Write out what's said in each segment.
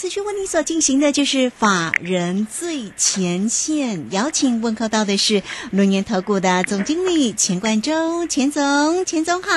持续为你所进行的就是法人最前线，邀请问候到的是龙岩投顾的总经理钱冠洲，钱总，钱总好。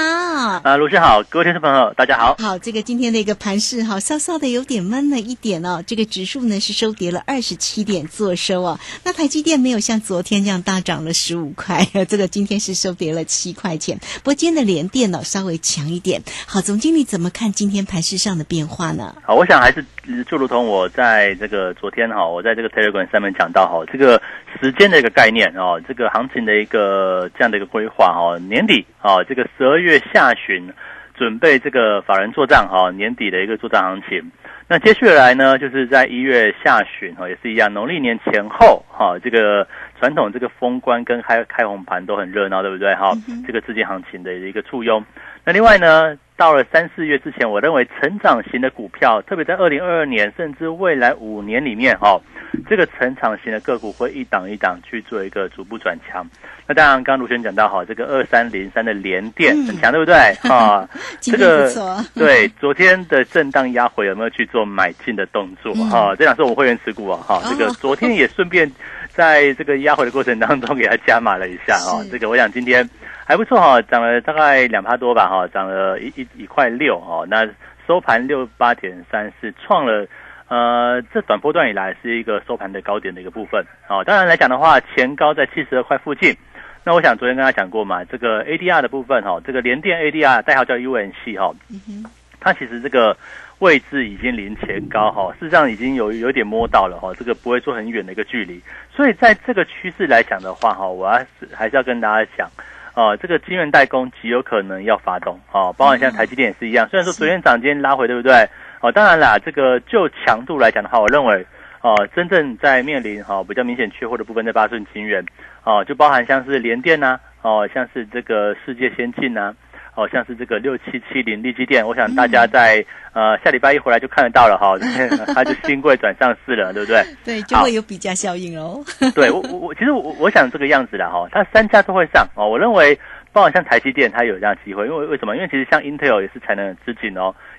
啊，卢轩好，各位听众朋友，大家好。好，这个今天的一个盘势哈，稍稍的有点闷了一点哦。这个指数呢是收跌了二十七点做收哦。那台积电没有像昨天这样大涨了十五块，这个今天是收跌了七块钱。不过今天的联电呢稍微强一点。好，总经理怎么看今天盘势上的变化呢？好，我想还是。就如同我在这个昨天哈，我在这个 Telegram 上面讲到哈，这个时间的一个概念哦，这个行情的一个这样的一个规划哈，年底啊，这个十二月下旬准备这个法人做账哈，年底的一个做账行情。那接下来呢，就是在一月下旬哈，也是一样，农历年前后哈，这个传统这个封关跟开开红盘都很热闹，对不对哈？这个资金行情的一个簇拥。那另外呢？到了三四月之前，我认为成长型的股票，特别在二零二二年甚至未来五年里面，哈，这个成长型的个股会一档一档去做一个逐步转强。那当然，刚卢轩讲到，哈，这个二三零三的连电很强，对不对？啊，这个 对，昨天的震荡压回有没有去做买进的动作？哈，这两是我们会员持股啊，哈，这个昨天也顺便在这个压回的过程当中给它加码了一下啊。这个我想今天。还不错哈，涨了大概两趴多吧哈，涨了一一一块六哈，那收盘六八点三是创了呃这短波段以来是一个收盘的高点的一个部分哦。当然来讲的话，前高在七十二块附近。那我想昨天跟他讲过嘛，这个 ADR 的部分哈，这个联电 ADR 代号叫 UNC 哈，它其实这个位置已经离前高哈，事实上已经有有点摸到了哈，这个不会说很远的一个距离。所以在这个趋势来讲的话哈，我要是还是要跟大家讲。哦，这个晶圆代工极有可能要发动哦，包括像台积电也是一样。虽然说昨天涨，今天拉回，对不对？哦，当然啦，这个就强度来讲的话，我认为哦，真正在面临哈比较明显缺货的部分在八寸晶圆哦，就包含像是联电呐，哦，像是这个世界先进呐。好像是这个六七七零利基店，我想大家在呃下礼拜一回来就看得到了哈，它就新贵转上市了，对不对？对，就会有比价效应哦。对我我我其实我我想这个样子的哈，它三家都会上哦，我认为。包括像台积电，它有这样机会，因为为什么？因为其实像 Intel 也是才能很吃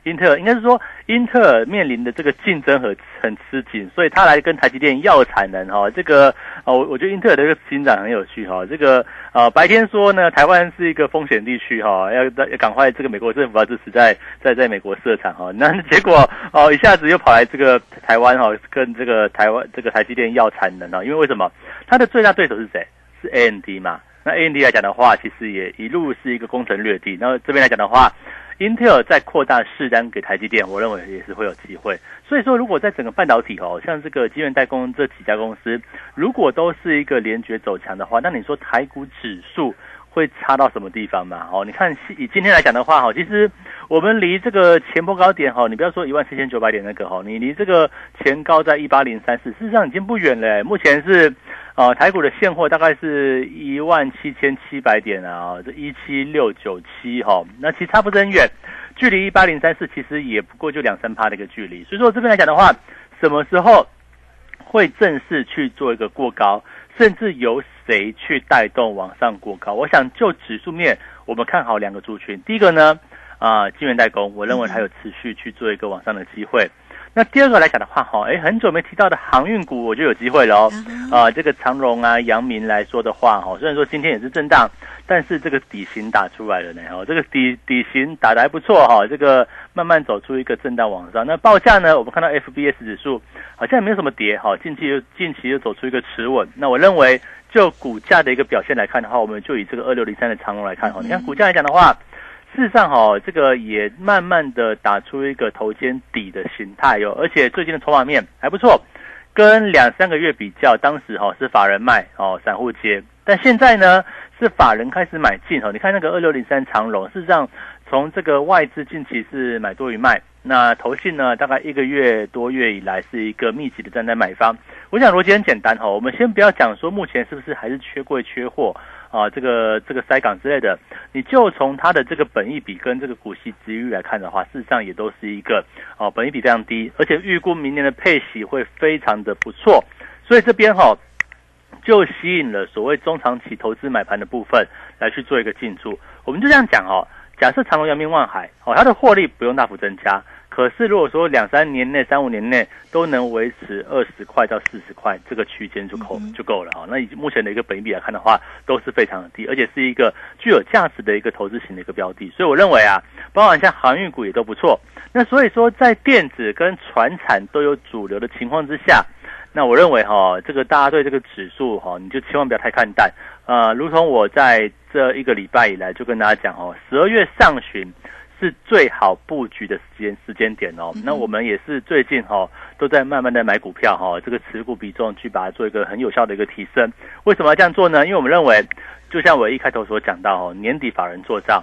英特尔应该是说，英特尔面临的这个竞争很很吃紧，所以他来跟台积电要产能哈。这个哦，我我觉得英特尔的这个进展很有趣哈。这个呃，白天说呢，台湾是一个风险地区哈，要要赶快这个美国政府要支持在在在美国设厂哈。那 结果哦，一下子又跑来这个台湾哈，跟这个台湾这个台积电要产能啊。因为为什么？它的最大对手是谁？是 AMD 嘛。那 AMD 来讲的话，其实也一路是一个攻城略地。那这边来讲的话，Intel 在扩大市单给台积电，我认为也是会有机会。所以说，如果在整个半导体哦，像这个金圆代工这几家公司，如果都是一个连绝走强的话，那你说台股指数会差到什么地方嘛？哦，你看以今天来讲的话，哈，其实我们离这个前波高点哈，你不要说一万七千九百点那个哈，你离这个前高在一八零三四，事实上已经不远了。目前是。呃，台股的现货大概是一万七千七百点啊，这一七六九七哈，那其实差不是很远，距离一八零三四其实也不过就两三趴的一个距离。所以说这边来讲的话，什么时候会正式去做一个过高，甚至由谁去带动往上过高？我想就指数面，我们看好两个族群。第一个呢，啊，晶圆代工，我认为它有持续去做一个往上的机会。那第二个来讲的话，哈，哎，很久没提到的航运股，我就有机会了哦。啊，这个长荣啊、阳明来说的话，哈，虽然说今天也是震荡，但是这个底型打出来了呢，哦，这个底底型打的还不错哈，这个慢慢走出一个震荡往上。那报价呢，我们看到 FBS 指数好像也没有什么跌，哈，近期又近期又走出一个持稳。那我认为就股价的一个表现来看的话，我们就以这个二六零三的长龙来看哈，你看股价来讲的话。事实上，哈，这个也慢慢的打出一个头肩底的形态哟，而且最近的筹码面还不错，跟两三个月比较，当时哈是法人卖哦，散户接，但现在呢是法人开始买进哦。你看那个二六零三长龙，事实上从这个外资近期是买多于卖，那投信呢，大概一个月多月以来是一个密集的站在买方。我想逻辑很简单哈，我们先不要讲说目前是不是还是缺柜缺货啊，这个这个塞港之类的，你就从它的这个本益比跟这个股息值率来看的话，事实上也都是一个啊，本益比非常低，而且预估明年的配息会非常的不错，所以这边哈。就吸引了所谓中长期投资买盘的部分来去做一个进驻。我们就这样讲哦，假设长隆、阳明、万海哦，它的获利不用大幅增加，可是如果说两三年内、三五年内都能维持二十块到四十块这个区间就够就够了哈。那以目前的一个本比来看的话，都是非常的低，而且是一个具有价值的一个投资型的一个标的。所以我认为啊，包含像航运股也都不错。那所以说，在电子跟船产都有主流的情况之下。那我认为哈，这个大家对这个指数哈，你就千万不要太看淡。呃，如同我在这一个礼拜以来就跟大家讲哦，十二月上旬是最好布局的时间时间点哦。那我们也是最近哈都在慢慢的买股票哈，这个持股比重去把它做一个很有效的一个提升。为什么要这样做呢？因为我们认为，就像我一开头所讲到哦，年底法人做账，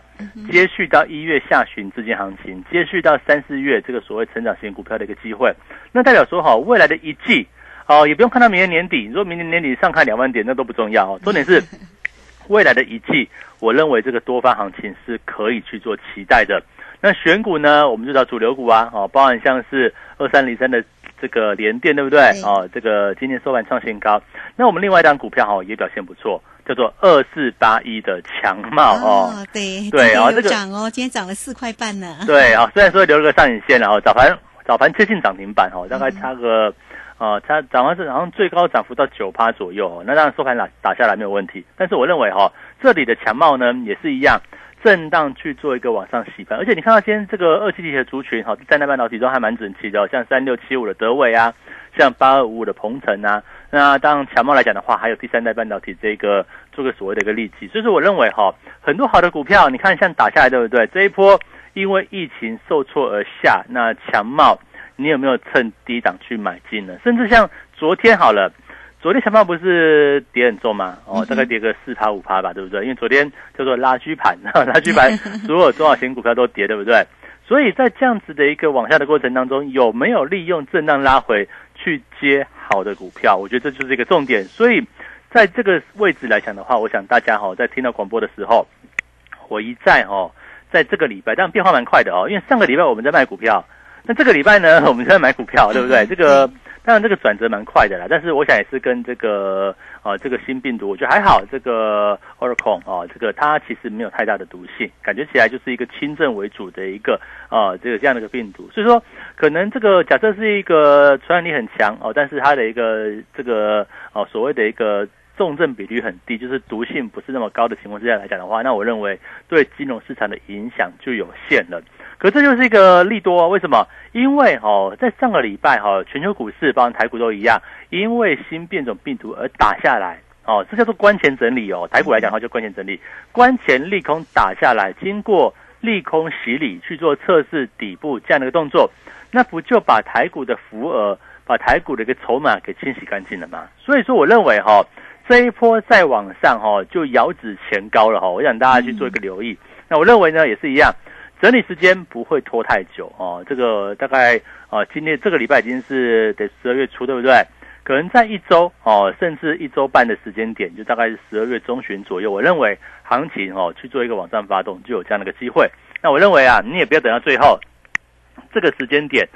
接续到一月下旬资金行情，接续到三四月这个所谓成长型股票的一个机会，那代表说哈，未来的一季。哦，也不用看到明年年底。如果明年年底上看两万点，那都不重要哦。重点是 未来的一季，我认为这个多方行情是可以去做期待的。那选股呢，我们就找主流股啊，哦，包含像是二三零三的这个联电，对不对？哦，这个今天收盘创新高。那我们另外一档股票哈也表现不错，叫做二四八一的强茂哦。对对哦，这个涨哦，今天涨了四块半呢。对啊，虽然说留了个上影线，然后早盘早盘接近涨停板哦，大概差个。啊，它涨完是好像最高涨幅到九趴左右，那当然收盘打打下来没有问题。但是我认为哈，这里的强茂呢也是一样，震荡去做一个往上洗盘。而且你看到今天这个二七体的族群哈，在那半导体中还蛮整齐的，像三六七五的德伟啊，像八二五五的鹏程啊。那当强茂来讲的话，还有第三代半导体这个做个所谓的一个利器。所以说我认为哈，很多好的股票，你看像打下来对不对？这一波因为疫情受挫而下，那强茂。你有没有趁低档去买进呢？甚至像昨天好了，昨天小猫不是跌很重吗？哦，大概跌个四趴五趴吧，对不对？因为昨天叫做拉锯盘，拉锯盘 所有中小型股票都跌，对不对？所以在这样子的一个往下的过程当中，有没有利用震荡拉回去接好的股票？我觉得这就是一个重点。所以在这个位置来讲的话，我想大家哈，在听到广播的时候，我一再哈，在这个礼拜，但变化蛮快的哦，因为上个礼拜我们在卖股票。那这个礼拜呢，我们在买股票，对不对？这个当然这个转折蛮快的啦，但是我想也是跟这个呃这个新病毒，我觉得还好。这个 Omicron 啊，这个它其实没有太大的毒性，感觉起来就是一个轻症为主的一个呃这个这样的一个病毒。所以说，可能这个假设是一个传染力很强哦，但是它的一个这个哦所谓的一个重症比率很低，就是毒性不是那么高的情况之下来讲的话，那我认为对金融市场的影响就有限了。可这就是一个利多，为什么？因为哦，在上个礼拜哈，全球股市包括台股都一样，因为新变种病毒而打下来哦，这叫做关前整理哦。台股来讲的话，就关前整理，关前利空打下来，经过利空洗礼去做测试底部这样的一个动作，那不就把台股的浮额、把台股的一个筹码给清洗干净了吗？所以说，我认为哈，这一波再往上哈，就遥指前高了哈。我想大家去做一个留意。那我认为呢，也是一样。整理时间不会拖太久哦，这个大概啊，今天这个礼拜已经是得十二月初，对不对？可能在一周哦，甚至一周半的时间点，就大概是十二月中旬左右。我认为行情哦去做一个网站发动，就有这样的一个机会。那我认为啊，你也不要等到最后这个时间点。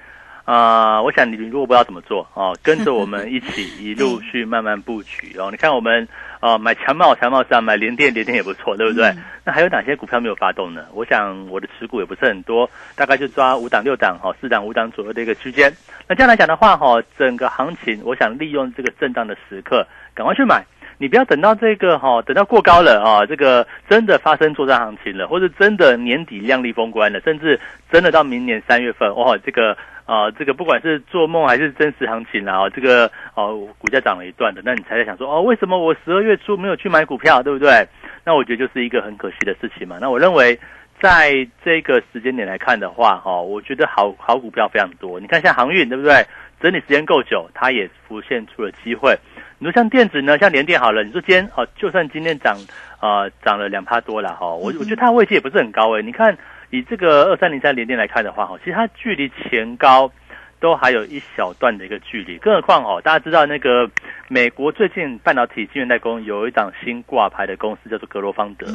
啊，我想你如果不知道怎么做哦，跟着我们一起一路去慢慢布局哦。你看我们啊，买强茂强茂上，买联电联电也不错，对不对？那还有哪些股票没有发动呢？我想我的持股也不是很多，大概就抓五档六档哈，四档五档左右的一个区间。那这样来讲的话哈，整个行情，我想利用这个震荡的时刻，赶快去买。你不要等到这个哈，等到过高了啊，这个真的发生作战行情了，或者真的年底量力封关了，甚至真的到明年三月份哇，这个。啊，这个不管是做梦还是真实行情啊，这个哦，股价涨了一段的，那你才在想说哦，为什么我十二月初没有去买股票，对不对？那我觉得就是一个很可惜的事情嘛。那我认为，在这个时间点来看的话，哈，我觉得好好股票非常多。你看像航运，对不对？整理时间够久，它也浮现出了机会。你说像电子呢，像联电好了，你说今天哦，就算今天涨啊涨了两趴多了哈，我我觉得它位置也不是很高诶。你看。以这个二三零三连电来看的话，哈，其实它距离前高都还有一小段的一个距离。更何况哦，大家知道那个美国最近半导体晶圆代工有一档新挂牌的公司叫做格罗方德，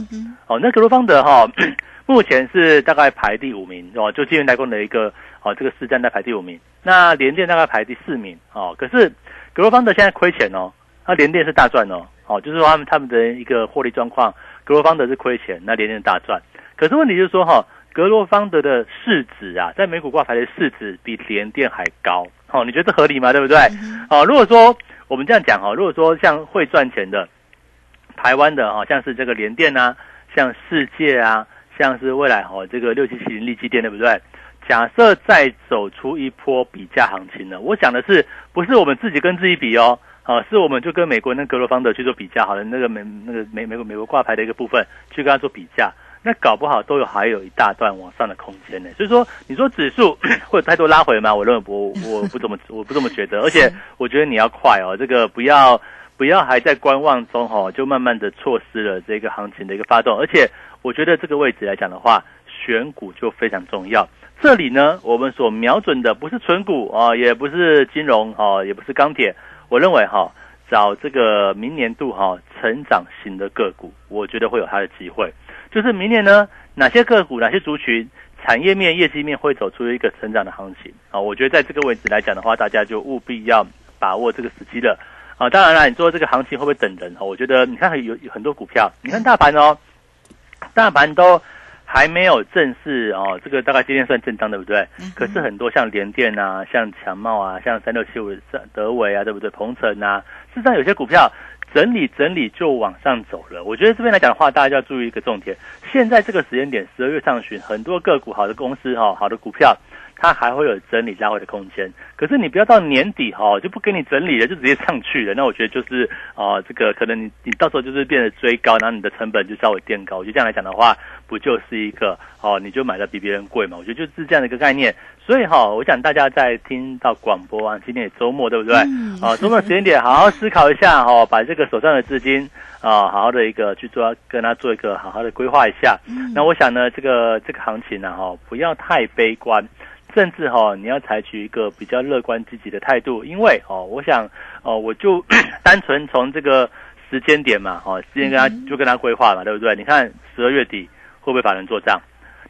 哦，那格罗方德哈，目前是大概排第五名哦，就晶圆代工的一个哦，这个市占在排第五名。那联电大概排第四名哦，可是格罗方德现在亏钱哦，那联电是大赚哦，哦，就是说他们他们的一个获利状况，格罗方德是亏钱，那联电大赚。可是问题就是说哈。格罗方德的市值啊，在美股挂牌的市值比联电还高，哦，你觉得合理吗？对不对？哦，如果说我们这样讲哈，如果说像会赚钱的台湾的哦，像是这个联电啊，像世界啊，像是未来哈这个六七七零利基电，对不对？假设再走出一波比价行情呢，我想的是不是我们自己跟自己比哦？啊，是我们就跟美国那格罗方德去做比价，好了，那个美那个美美国美国挂牌的一个部分去跟他做比价。那搞不好都有还有一大段往上的空间呢，所以说你说指数 会有太多拉回吗？我认为不，我不怎么 我不这么觉得，而且我觉得你要快哦，这个不要不要还在观望中哈，就慢慢的错失了这个行情的一个发动，而且我觉得这个位置来讲的话，选股就非常重要。这里呢，我们所瞄准的不是纯股啊，也不是金融啊，也不是钢铁，我认为哈，找这个明年度哈成长型的个股，我觉得会有它的机会。就是明年呢，哪些个股、哪些族群、产业面、业绩面会走出一个成长的行情啊？我觉得在这个位置来讲的话，大家就务必要把握这个时机了啊！当然了，你说这个行情会不会等人啊？我觉得你看有有很多股票，你看大盘哦，大盘都还没有正式哦，这个大概今天算正当对不对？可是很多像联电啊、像强茂啊、像三六七五德维啊，对不对？鹏程啊，事实上有些股票。整理整理就往上走了，我觉得这边来讲的话，大家就要注意一个重点。现在这个时间点，十二月上旬，很多个股好的公司哈，好的股票，它还会有整理拉回的空间。可是你不要到年底哈，就不给你整理了，就直接上去了。那我觉得就是啊，这个可能你你到时候就是变得追高，然后你的成本就稍微垫高。我觉得这样来讲的话，不就是一个哦，你就买的比别人贵嘛？我觉得就是这样的一个概念。所以哈，我想大家在听到广播啊，今天也周末对不对？啊，周末时间点好好思考一下哈，把这个手上的资金啊，好好的一个去做，跟他做一个好好的规划一下。那我想呢，这个这个行情呢哈，不要太悲观，甚至哈，你要采取一个比较乐观积极的态度，因为哦，我想哦，我就 单纯从这个时间点嘛，哦，时间跟他就跟他规划嘛，对不对？你看十二月底会不会法人做账？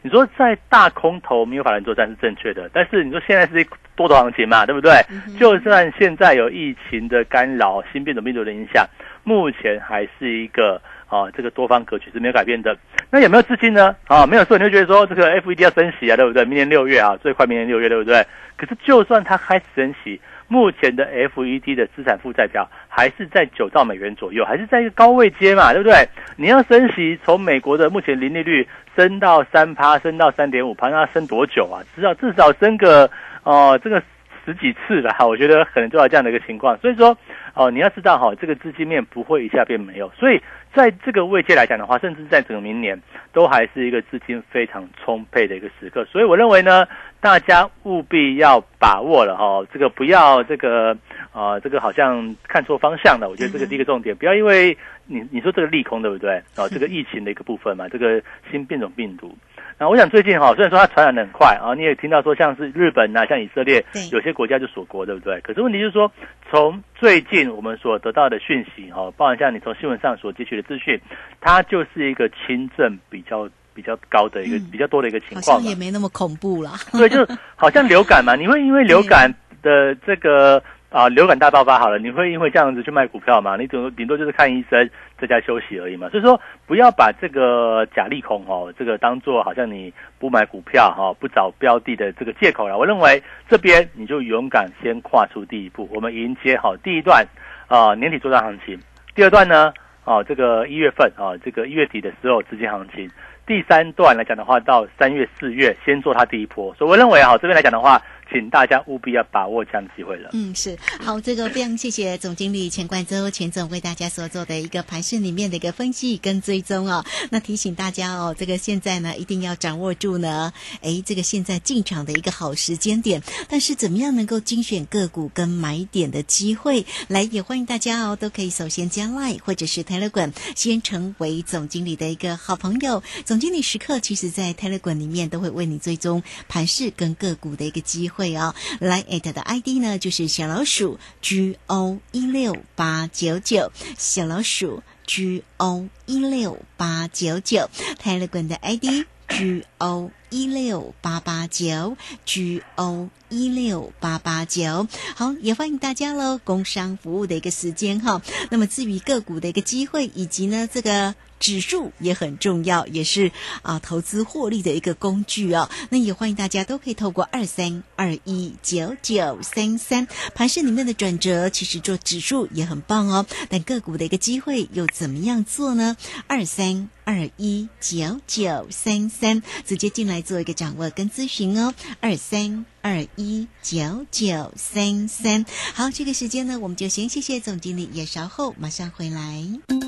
你说在大空头没有法人作战是正确的，但是你说现在是多头行情嘛，对不对？就算现在有疫情的干扰、新变种病毒的影响，目前还是一个啊，这个多方格局是没有改变的。那有没有资金呢？啊，没有说你就觉得说这个 FED 要升息啊，对不对？明年六月啊，最快明年六月，对不对？可是就算它开始升息。目前的 FED 的资产负债表还是在九兆美元左右，还是在一个高位阶嘛，对不对？你要升息，从美国的目前零利率升到三趴，升到三点五趴，那升多久啊？至少至少升个哦，这个十几次了哈，我觉得可能就要这样的一个情况。所以说哦，你要知道哈，这个资金面不会一下变没有，所以在这个位阶来讲的话，甚至在整个明年都还是一个资金非常充沛的一个时刻。所以我认为呢。大家务必要把握了哈，这个不要这个啊，这个好像看错方向了。我觉得这个第一个重点，不要因为你你说这个利空对不对？啊，这个疫情的一个部分嘛，这个新变种病毒。那我想最近哈，虽然说它传染的很快啊，你也听到说像是日本呐，像以色列，有些国家就锁国对不对？可是问题就是说，从最近我们所得到的讯息哈，包含像你从新闻上所汲取的资讯，它就是一个轻症比较。比较高的一个比较多的一个情况，也没那么恐怖啦。对，就好像流感嘛，你会因为流 感的这个啊流感大爆发好了，你会因为这样子去卖股票嘛？你顶多顶多就是看医生在家休息而已嘛。所以说不要把这个假利空哦，这个当做好像你不买股票哈不找标的的这个借口了。我认为这边你就勇敢先跨出第一步，我们迎接好第一段啊年底做账行情，第二段呢啊这个一月份啊这个一月底的时候资金行情。第三段来讲的话，到三月四月先做它第一波，所以我认为啊，这边来讲的话，请大家务必要把握这样的机会了。嗯，是好，这个非常谢谢总经理钱冠周钱总为大家所做的一个盘市里面的一个分析跟追踪哦。那提醒大家哦，这个现在呢一定要掌握住呢，哎，这个现在进场的一个好时间点。但是怎么样能够精选个股跟买点的机会？来，也欢迎大家哦，都可以首先加 Line 或者是 Telegram 先成为总经理的一个好朋友。总经理时刻其实在 Telegram 里面都会为你追踪盘市跟个股的一个机会会哦。来 at 的 ID 呢就是小老鼠 G O 一六八九九，小老鼠 G O 一六八九九，Telegram 的 ID G O 一六八八九 G O 一六八八九。好，也欢迎大家喽，工商服务的一个时间哈。那么至于个股的一个机会，以及呢这个。指数也很重要，也是啊投资获利的一个工具哦。那也欢迎大家都可以透过二三二一九九三三盘市里面的转折，其实做指数也很棒哦。但个股的一个机会又怎么样做呢？二三二一九九三三直接进来做一个掌握跟咨询哦。二三二一九九三三。好，这个时间呢，我们就先谢谢总经理，也稍后马上回来。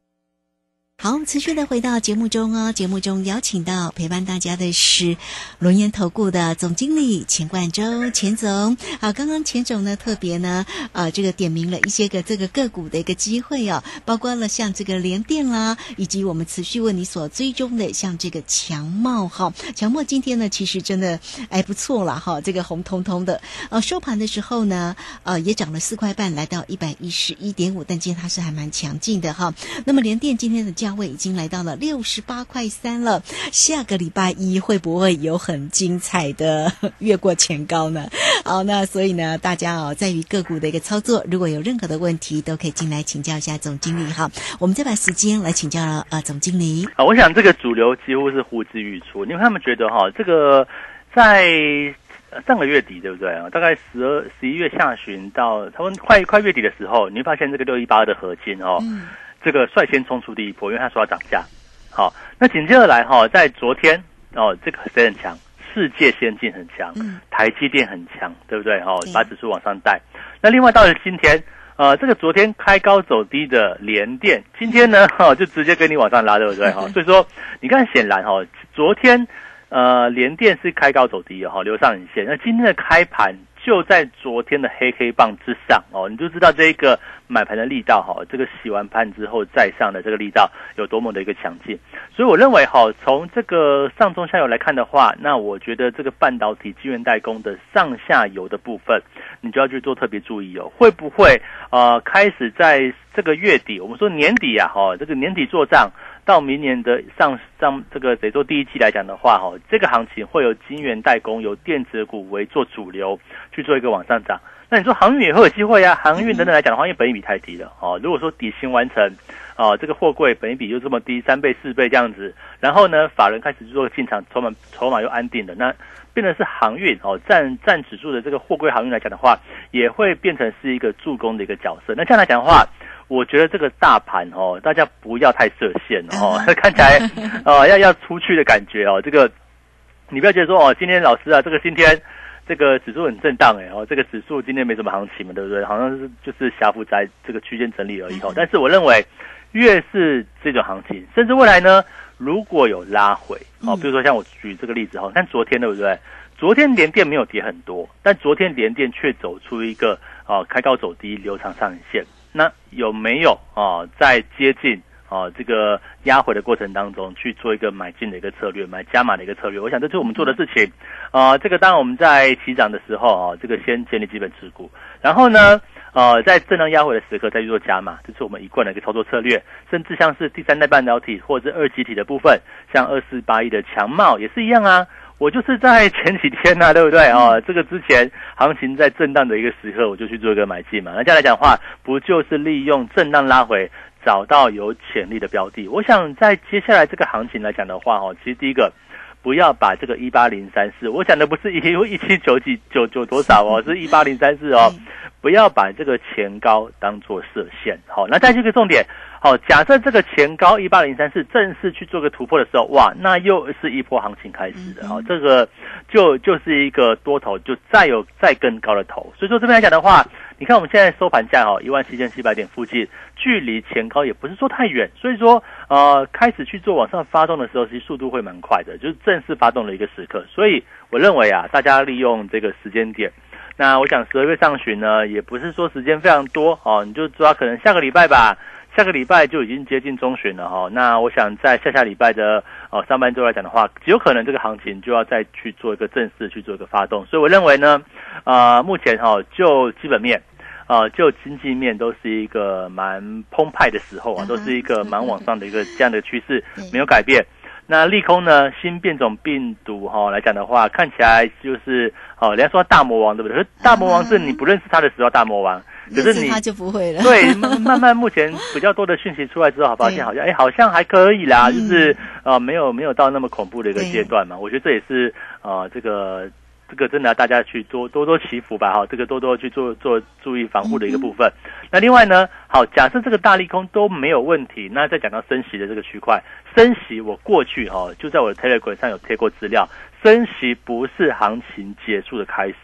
好，持续的回到节目中哦。节目中邀请到陪伴大家的是龙岩投顾的总经理钱冠洲钱总。好，刚刚钱总呢特别呢啊这个点名了一些个这个个股的一个机会哦，包括了像这个联电啦，以及我们持续为你所追踪的像这个强茂哈。强茂今天呢其实真的哎不错了哈，这个红彤彤的。呃，收盘的时候呢呃也涨了四块半，来到一百一十一点五，但今天它是还蛮强劲的哈。那么联电今天的价。位已经来到了六十八块三了，下个礼拜一会不会有很精彩的 越过前高呢？好，那所以呢，大家哦，在于个股的一个操作，如果有任何的问题，都可以进来请教一下总经理哈。我们再把时间来请教了呃总经理。啊，我想这个主流几乎是呼之欲出，因为他们觉得哈，这个在上个月底对不对啊？大概十二十一月下旬到他们快快月底的时候，你会发现这个六一八的合金哦。这个率先冲出第一波，因为他说要涨价。好，那紧接着来哈，在昨天哦，这个谁很强？世界先进很强，台积电很强，对不对？哦，把指数往上带。那另外到了今天，呃，这个昨天开高走低的联电，今天呢，哈，就直接给你往上拉，对不对？哈，所以说你看，显然哈，昨天呃联电是开高走低的哈，留上影线。那今天的开盘。就在昨天的黑黑棒之上哦，你就知道这一个买盘的力道哈，这个洗完盘之后再上的这个力道有多么的一个强劲。所以我认为哈，从这个上中下游来看的话，那我觉得这个半导体晶圆代工的上下游的部分，你就要去做特别注意哦，会不会呃开始在这个月底，我们说年底啊哈，这个年底做账。到明年的上上这个得做第一季来讲的话，哈，这个行情会有晶圆代工、有电子股为做主流去做一个往上涨。那你说航运也会有机会啊？航运等等来讲的话，因为本益比太低了，哦，如果说底薪完成，哦，这个货柜本益比就这么低，三倍四倍这样子，然后呢，法人开始做进场，筹码筹码又安定的，那变成是航运哦，占占指数的这个货柜航运来讲的话，也会变成是一个助攻的一个角色。那这样来讲的话。我觉得这个大盘哦，大家不要太设限哦，看起来哦要要出去的感觉哦。这个你不要觉得说哦，今天老师啊，这个今天这个指数很震荡哎哦，这个指数今天没什么行情嘛，对不对？好像是就是狭幅在这个区间整理而已哦。但是我认为，越是这种行情，甚至未来呢，如果有拉回哦，比如说像我举这个例子哈，看昨天对不对？昨天连电没有跌很多，但昨天连电却走出一个哦开高走低留长上影线，那有没有啊在接近？哦，这个压回的过程当中去做一个买进的一个策略，买加码的一个策略，我想这是我们做的事情。啊，这个当然我们在起涨的时候啊，这个先建立基本持股，然后呢，呃，在震荡压回的时刻再去做加码，这是我们一贯的一个操作策略。甚至像是第三代半导体或者是二级体的部分，像二四八一的强茂也是一样啊。我就是在前几天呐，对不对啊？这个之前行情在震荡的一个时刻，我就去做一个买进嘛。那这样来讲的话，不就是利用震荡拉回？找到有潜力的标的，我想在接下来这个行情来讲的话，哦，其实第一个不要把这个一八零三四，我讲的不是一一七九几九九多少哦，是一八零三四哦，不要把这个前高当做射线，好，那再一个重点，好，假设这个前高一八零三四正式去做个突破的时候，哇，那又是一波行情开始的，好，这个就就是一个多头就再有再更高的头，所以说这边来讲的话。你看我们现在收盘价哦，一万七千七百点附近，距离前高也不是说太远，所以说呃开始去做往上发动的时候，其实速度会蛮快的，就是正式发动的一个时刻。所以我认为啊，大家利用这个时间点，那我想十二月上旬呢，也不是说时间非常多哦，你就抓可能下个礼拜吧，下个礼拜就已经接近中旬了哈。那我想在下下礼拜的哦上半周来讲的话，有可能这个行情就要再去做一个正式去做一个发动。所以我认为呢，呃目前哈就基本面。啊，就经济面都是一个蛮澎湃的时候啊，都是一个蛮往上的一个这样的趋势，没有改变。那利空呢？新变种病毒哈来讲的话，看起来就是哦，人家说大魔王对不对？大魔王是你不认识他的时候大魔王，可是你他就不会了。对，慢慢目前比较多的讯息出来之后，发现好像哎，好像还可以啦，就是呃，没有没有到那么恐怖的一个阶段嘛。我觉得这也是呃这个。这个真的要大家去多多多祈福吧，哈，这个多多去做做注意防护的一个部分。那另外呢，好，假设这个大利空都没有问题，那再讲到升息的这个区块，升息我过去哈就在我的 Telegram 上有贴过资料，升息不是行情结束的开始，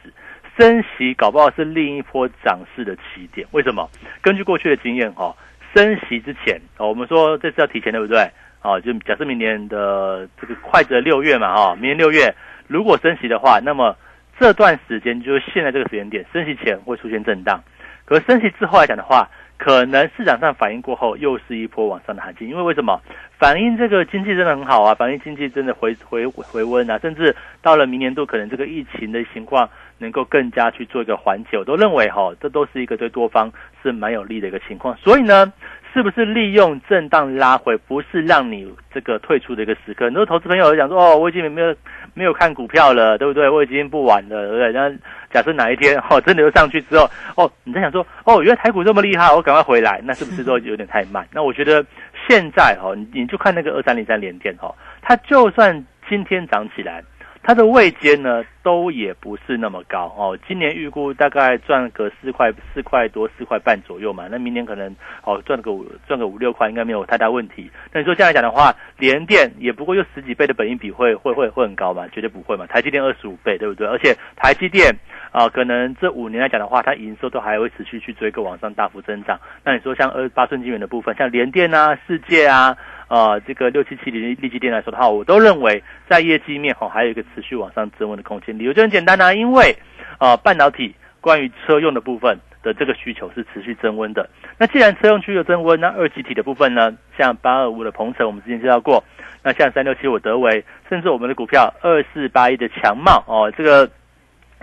升息搞不好是另一波涨势的起点。为什么？根据过去的经验哈，升息之前，哦我们说这是要提前对不对？哦，就假设明年的这个快则六月嘛，哈，明年六月。如果升息的话，那么这段时间就是现在这个时间点，升息前会出现震荡，可升息之后来讲的话，可能市场上反应过后又是一波往上的行情，因为为什么？反映这个经济真的很好啊，反映经济真的回回回温啊，甚至到了明年度，可能这个疫情的情况能够更加去做一个缓解，我都认为哈，这都是一个对多方是蛮有利的一个情况，所以呢。是不是利用震荡拉回，不是让你这个退出的一个时刻？很多投资朋友讲说：“哦，我已经没有没有看股票了，对不对？我已经不玩了，对不对？”那假设哪一天哦，真的又上去之后，哦，你在想说：“哦，原来台股这么厉害，我赶快回来。”那是不是都有点太慢？那我觉得现在哦，你就看那个二三零三连电哦，它就算今天涨起来。它的位阶呢，都也不是那么高哦。今年预估大概赚个四块四块多四块半左右嘛。那明年可能哦赚个五赚个五六块，应该没有太大问题。那你说这样来讲的话，联电也不过就十几倍的本应比，会会会会很高嘛？绝对不会嘛。台积电二十五倍，对不对？而且台积电啊，可能这五年来讲的话，它营收都还会持续去追个往上大幅增长。那你说像二八寸晶圆的部分，像联电啊、世界啊。呃，这个六七七零利基电来说的话，我都认为在业绩面哈还有一个持续往上增温的空间。理由就很简单啊，因为啊半导体关于车用的部分的这个需求是持续增温的。那既然车用需求增温，那二级体的部分呢，像八二五的鹏程，我们之前介绍过，那像三六七五德维，甚至我们的股票二四八一的强茂哦，这个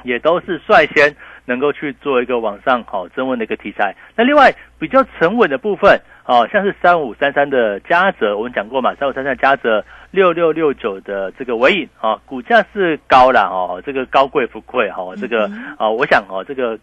也都是率先能够去做一个往上好增温的一个题材。那另外比较沉稳的部分。哦，像是三五三三的嘉泽，我们讲过嘛，三五三三嘉泽六六六九的这个尾影啊，股价是高了哦，这个高贵不贵哈，这个啊，我想哦，这个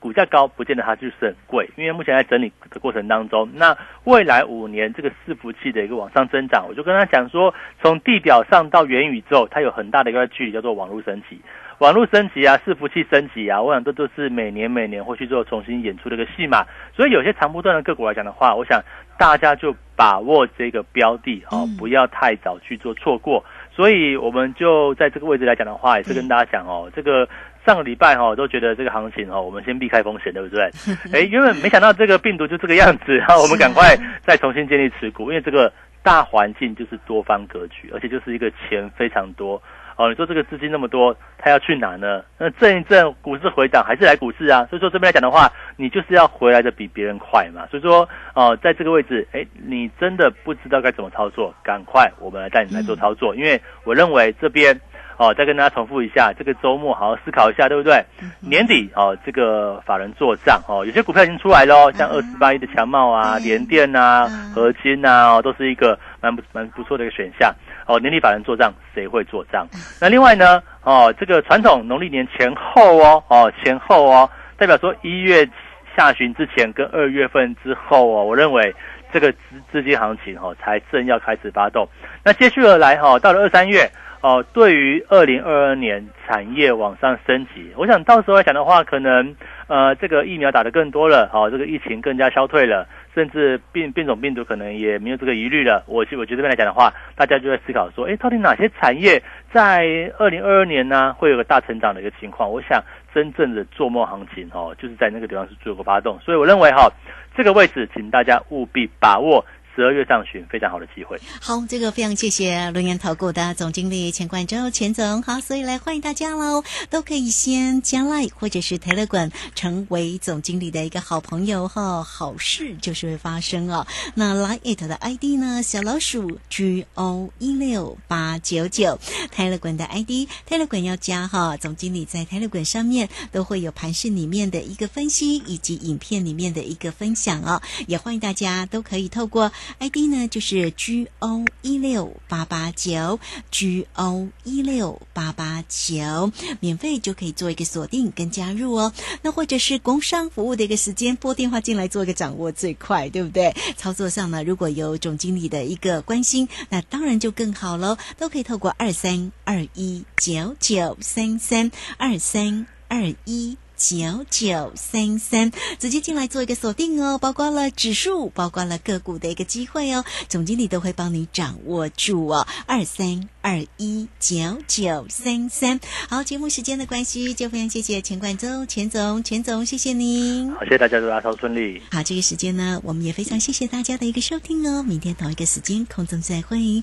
股价高不见得它就是很贵，因为目前在整理的过程当中，那未来五年这个伺服器的一个往上增长，我就跟他讲说，从地表上到元宇宙，它有很大的一个距离，叫做网络升级。网络升级啊，伺服器升级啊，我想这都是每年每年会去做重新演出的一个戏码。所以有些长波段的个股来讲的话，我想大家就把握这个标的哦，不要太早去做错过。所以我们就在这个位置来讲的话，也是跟大家讲哦，这个上个礼拜哈都觉得这个行情哦，我们先避开风险，对不对？哎，原本没想到这个病毒就这个样子，然后，我们赶快再重新建立持股，因为这个大环境就是多方格局，而且就是一个钱非常多。哦，你说这个资金那么多，他要去哪呢？那震一震股市回档，还是来股市啊？所以说这边来讲的话，你就是要回来的比别人快嘛。所以说，哦，在这个位置，哎，你真的不知道该怎么操作，赶快我们来带你来做操作，因为我认为这边。哦，再跟大家重复一下，这个周末好好思考一下，对不对？年底哦，这个法人做账哦，有些股票已经出来了，像二四八一的强茂啊、联电啊、合金啊，哦，都是一个蛮不蛮不错的一个选项。哦，年底法人做账，谁会做账？那另外呢，哦，这个传统农历年前后哦，哦前后哦，代表说一月下旬之前跟二月份之后哦，我认为这个资资金行情哦才正要开始发动。那接续而来哈，到了二三月。哦，对于二零二二年产业往上升级，我想到时候来讲的话，可能呃，这个疫苗打的更多了，好，这个疫情更加消退了，甚至变变种病毒可能也没有这个疑虑了。我我觉得这边来讲的话，大家就在思考说，哎，到底哪些产业在二零二二年呢会有个大成长的一个情况？我想真正的做梦行情哦，就是在那个地方是做个发动，所以我认为哈，这个位置请大家务必把握。十二月上旬非常好的机会。好，这个非常谢谢龙岩投顾的总经理钱冠洲钱总。好，所以来欢迎大家喽，都可以先加 line 或者是 telegram 成为总经理的一个好朋友哈。好事就是会发生哦。那 line 的 ID 呢？小老鼠 G O 一六八九九 telegram 的 ID telegram 要加哈。总经理在 telegram 上面都会有盘市里面的一个分析以及影片里面的一个分享哦。也欢迎大家都可以透过。ID 呢就是 G O 一六八八九 G O 一六八八九，免费就可以做一个锁定跟加入哦。那或者是工商服务的一个时间，拨电话进来做一个掌握最快，对不对？操作上呢，如果有总经理的一个关心，那当然就更好喽。都可以透过二三二一九九三三二三二一。九九三三，直接进来做一个锁定哦，包括了指数，包括了个股的一个机会哦，总经理都会帮你掌握住哦。二三二一九九三三，好，节目时间的关系，就非常谢谢钱冠洲钱总，钱总，谢谢您。好，谢谢大家，祝大家顺利。好，这个时间呢，我们也非常谢谢大家的一个收听哦，明天同一个时间空中再会。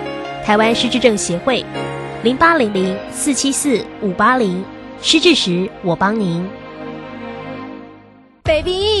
台湾失智症协会，零八零零四七四五八零，失智时我帮您。baby，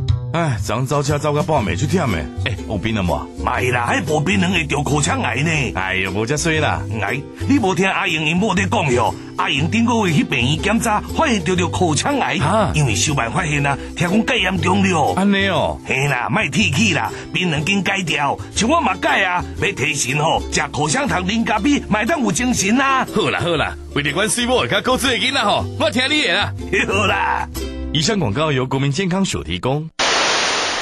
哎，昨早车走个半暝出忝诶！哎，有病了无？没啦，还无病人会得口腔癌呢。哎呀，无遮衰啦！哎，你无听阿英因某在讲哟？阿英顶个月去病院检查，发现得着口腔癌，因为小办发现啊，听讲戒严重了。安尼哦，嘿啦，卖提起啦，病人经戒掉，像我嘛戒啊，要提神吼，食口香糖、啉咖啡，买当有精神啊。好啦好啦，为了关水某甲高子的囡仔吼，我听你的啦。好啦。以上广告由国民健康署提供。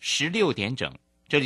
十六点整。